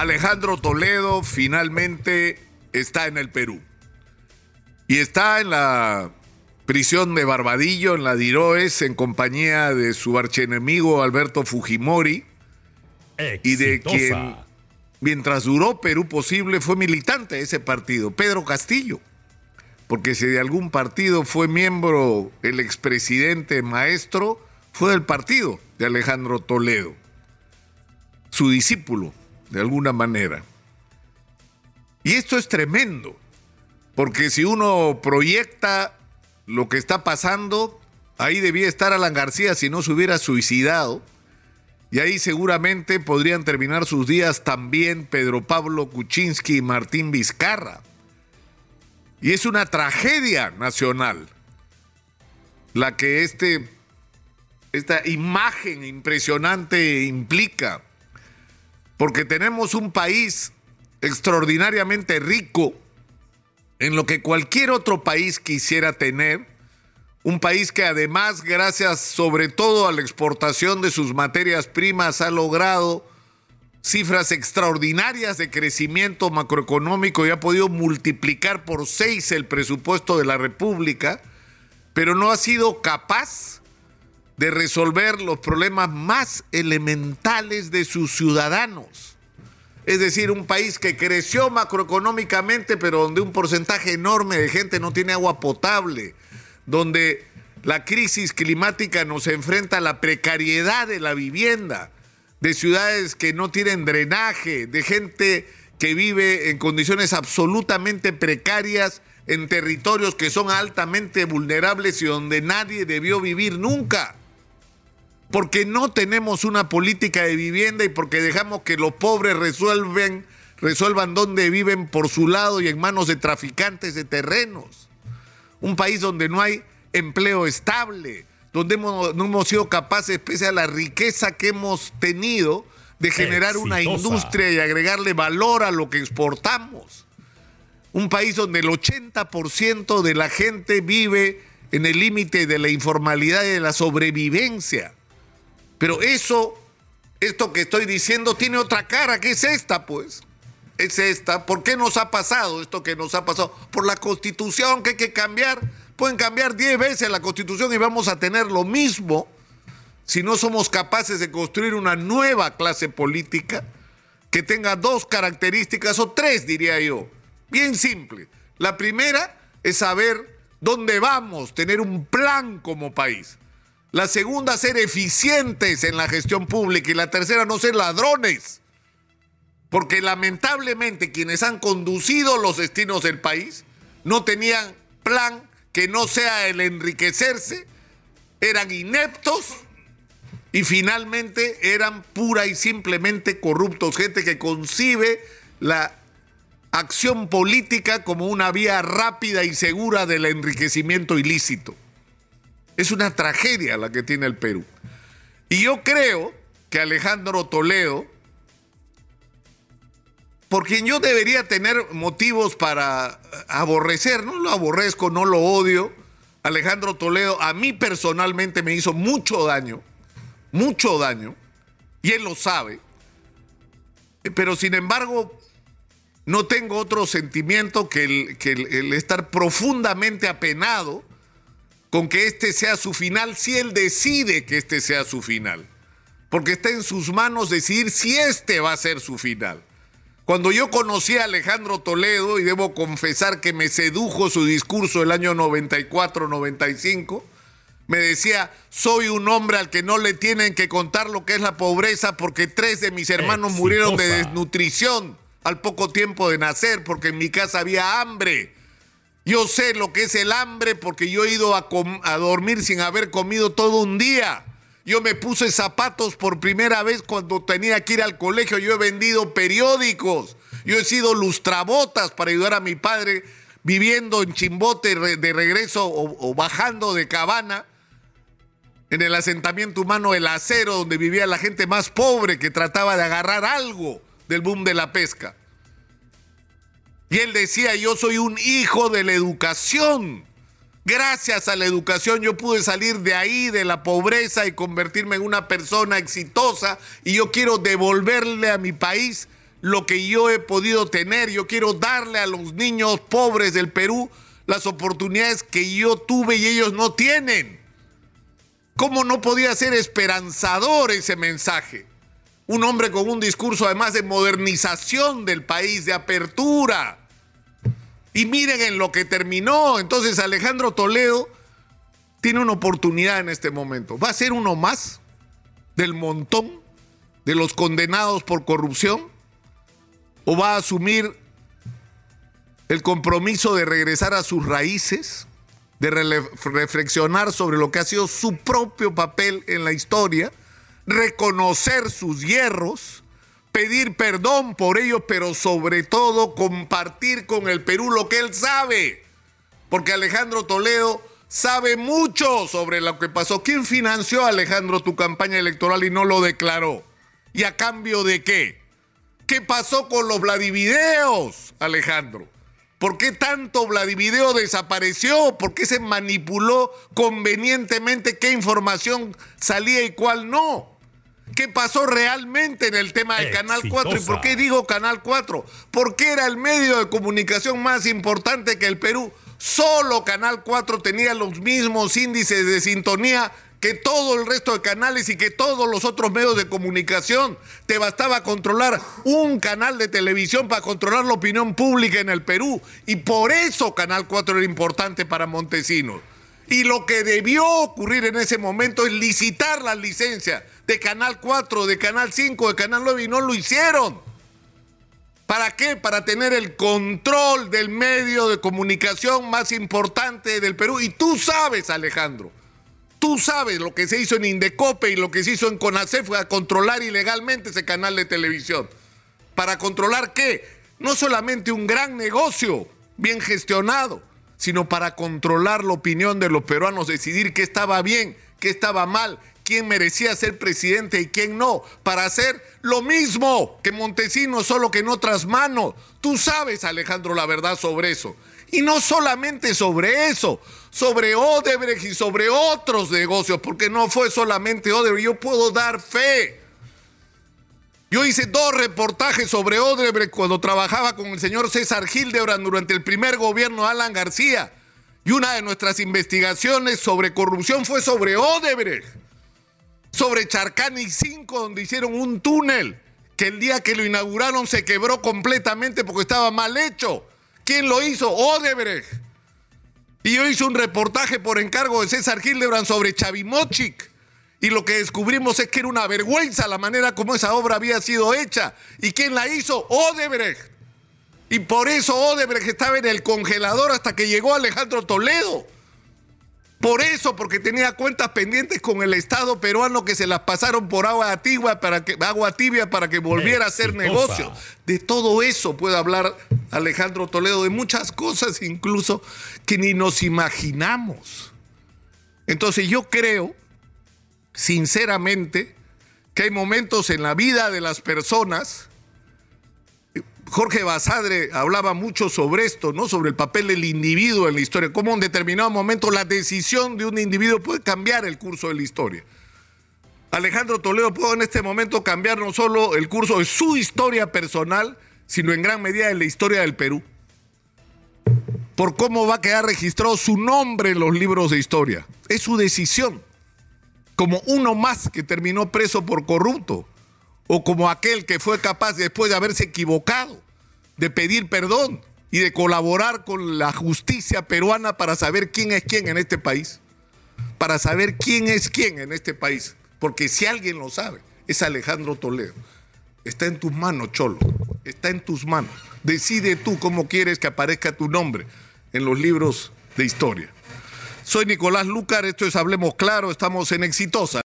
Alejandro Toledo finalmente está en el Perú. Y está en la prisión de Barbadillo, en la Diroes, en compañía de su archienemigo Alberto Fujimori. Y de quien, mientras duró Perú Posible, fue militante de ese partido, Pedro Castillo. Porque si de algún partido fue miembro el expresidente maestro, fue del partido de Alejandro Toledo, su discípulo, de alguna manera. Y esto es tremendo, porque si uno proyecta lo que está pasando, ahí debía estar Alan García si no se hubiera suicidado, y ahí seguramente podrían terminar sus días también Pedro Pablo Kuczynski y Martín Vizcarra. Y es una tragedia nacional la que este, esta imagen impresionante implica, porque tenemos un país extraordinariamente rico en lo que cualquier otro país quisiera tener, un país que además, gracias sobre todo a la exportación de sus materias primas, ha logrado cifras extraordinarias de crecimiento macroeconómico y ha podido multiplicar por seis el presupuesto de la República, pero no ha sido capaz de resolver los problemas más elementales de sus ciudadanos. Es decir, un país que creció macroeconómicamente, pero donde un porcentaje enorme de gente no tiene agua potable, donde la crisis climática nos enfrenta a la precariedad de la vivienda, de ciudades que no tienen drenaje, de gente que vive en condiciones absolutamente precarias en territorios que son altamente vulnerables y donde nadie debió vivir nunca. Porque no tenemos una política de vivienda y porque dejamos que los pobres resuelven, resuelvan dónde viven por su lado y en manos de traficantes de terrenos. Un país donde no hay empleo estable, donde no hemos sido capaces, pese a la riqueza que hemos tenido, de generar una industria y agregarle valor a lo que exportamos. Un país donde el 80% de la gente vive en el límite de la informalidad y de la sobrevivencia. Pero eso, esto que estoy diciendo, tiene otra cara, que es esta, pues. Es esta. ¿Por qué nos ha pasado esto que nos ha pasado? Por la constitución que hay que cambiar Pueden cambiar 10 veces la constitución y vamos a tener lo mismo si no somos capaces de construir una nueva clase política que tenga dos características, o tres diría yo, bien simple. La primera es saber dónde vamos, tener un plan como país. La segunda, ser eficientes en la gestión pública. Y la tercera, no ser ladrones. Porque lamentablemente quienes han conducido los destinos del país no tenían plan que no sea el enriquecerse, eran ineptos y finalmente eran pura y simplemente corruptos, gente que concibe la acción política como una vía rápida y segura del enriquecimiento ilícito. Es una tragedia la que tiene el Perú. Y yo creo que Alejandro Toledo, por quien yo debería tener motivos para aborrecer, no lo aborrezco, no lo odio. Alejandro Toledo a mí personalmente me hizo mucho daño, mucho daño, y él lo sabe. Pero sin embargo, no tengo otro sentimiento que el, que el estar profundamente apenado con que este sea su final, si él decide que este sea su final. Porque está en sus manos decidir si este va a ser su final. Cuando yo conocí a Alejandro Toledo, y debo confesar que me sedujo su discurso el año 94-95, me decía, soy un hombre al que no le tienen que contar lo que es la pobreza porque tres de mis hermanos murieron de desnutrición al poco tiempo de nacer porque en mi casa había hambre. Yo sé lo que es el hambre porque yo he ido a, dormir sin haber comido todo un día. Yo me puse zapatos por primera vez cuando tenía que ir al colegio. Yo he vendido periódicos. Yo he sido lustrabotas para ayudar a mi padre viviendo en Chimbote de regreso o, bajando de Cabana en el asentamiento humano El Acero, donde vivía la gente más pobre que trataba de agarrar algo del boom de la pesca. Y él decía, yo soy un hijo de la educación. Gracias a la educación yo pude salir de ahí, de la pobreza y convertirme en una persona exitosa y yo quiero devolverle a mi país lo que yo he podido tener. Yo quiero darle a los niños pobres del Perú las oportunidades que yo tuve y ellos no tienen. ¿Cómo no podía ser esperanzador ese mensaje? Un hombre con un discurso además de modernización del país, de apertura. Y miren en lo que terminó. Entonces Alejandro Toledo tiene una oportunidad en este momento. ¿Va a ser uno más del montón de los condenados por corrupción? ¿O va a asumir el compromiso de regresar a sus raíces, de reflexionar sobre lo que ha sido su propio papel en la historia, reconocer sus hierros, pedir perdón por ellos, pero sobre todo compartir con el Perú lo que él sabe? Porque Alejandro Toledo sabe mucho sobre lo que pasó. ¿Quién financió, Alejandro, tu campaña electoral y no lo declaró? ¿Y a cambio de qué? ¿Qué pasó con los Vladivideos, Alejandro? ¿Por qué tanto Vladivideo desapareció? ¿Por qué se manipuló convenientemente qué información salía y cuál no? ¿Qué pasó realmente en el tema del Canal 4? ¿Y por qué digo Canal 4? Porque era el medio de comunicación más importante que el Perú Solo Canal 4 tenía los mismos índices de sintonía que todo el resto de canales y que todos los otros medios de comunicación. Te bastaba controlar un canal de televisión para controlar la opinión pública en el Perú. Y por eso Canal 4 era importante para Montesinos. Y lo que debió ocurrir en ese momento es licitar la licencia de Canal 4, de Canal 5, de Canal 9 y no lo hicieron. ¿Para qué? Para tener el control del medio de comunicación más importante del Perú. Y tú sabes, Alejandro, tú sabes lo que se hizo en Indecope y lo que se hizo en CONACEF fue a controlar ilegalmente ese canal de televisión. ¿Para controlar qué? No solamente un gran negocio bien gestionado, sino para controlar la opinión de los peruanos, decidir qué estaba bien, qué estaba mal, quién merecía ser presidente y quién no, para hacer lo mismo que Montesinos, solo que en otras manos. Tú sabes, Alejandro, la verdad sobre eso. Y no solamente sobre eso, sobre Odebrecht y sobre otros negocios, porque no fue solamente Odebrecht, yo puedo dar fe. Yo hice dos reportajes sobre Odebrecht cuando trabajaba con el señor César Hildebrand durante el primer gobierno de Alan García. Y una de nuestras investigaciones sobre corrupción fue sobre Odebrecht sobre Charcani 5, donde hicieron un túnel que el día que lo inauguraron se quebró completamente porque estaba mal hecho. ¿Quién lo hizo? Odebrecht. Y yo hice un reportaje por encargo de César Hildebrand sobre Chavimochic. Y lo que descubrimos es que era una vergüenza la manera como esa obra había sido hecha. ¿Y quién la hizo? Odebrecht. Y por eso Odebrecht estaba en el congelador hasta que llegó Alejandro Toledo. Por eso, porque tenía cuentas pendientes con el Estado peruano que se las pasaron por agua tibia para que, agua tibia para que volviera a hacer negocio. De todo eso puede hablar Alejandro Toledo, de muchas cosas incluso que ni nos imaginamos. Entonces yo creo, sinceramente, que hay momentos en la vida de las personas Jorge Basadre hablaba mucho sobre esto, ¿no? Sobre el papel del individuo en la historia, cómo en determinado momento la decisión de un individuo puede cambiar el curso de la historia. Alejandro Toledo puede en este momento cambiar no solo el curso de su historia personal, sino en gran medida de la historia del Perú. Por cómo va a quedar registrado su nombre en los libros de historia. Es su decisión. Como uno más que terminó preso por corrupto o como aquel que fue capaz después de haberse equivocado de pedir perdón y de colaborar con la justicia peruana para saber quién es quién en este país, para saber quién es quién en este país, porque si alguien lo sabe, es Alejandro Toledo. Está en tus manos, Cholo, está en tus manos. Decide tú cómo quieres que aparezca tu nombre en los libros de historia. Soy Nicolás Lucar, esto es Hablemos Claro, estamos en Exitosa.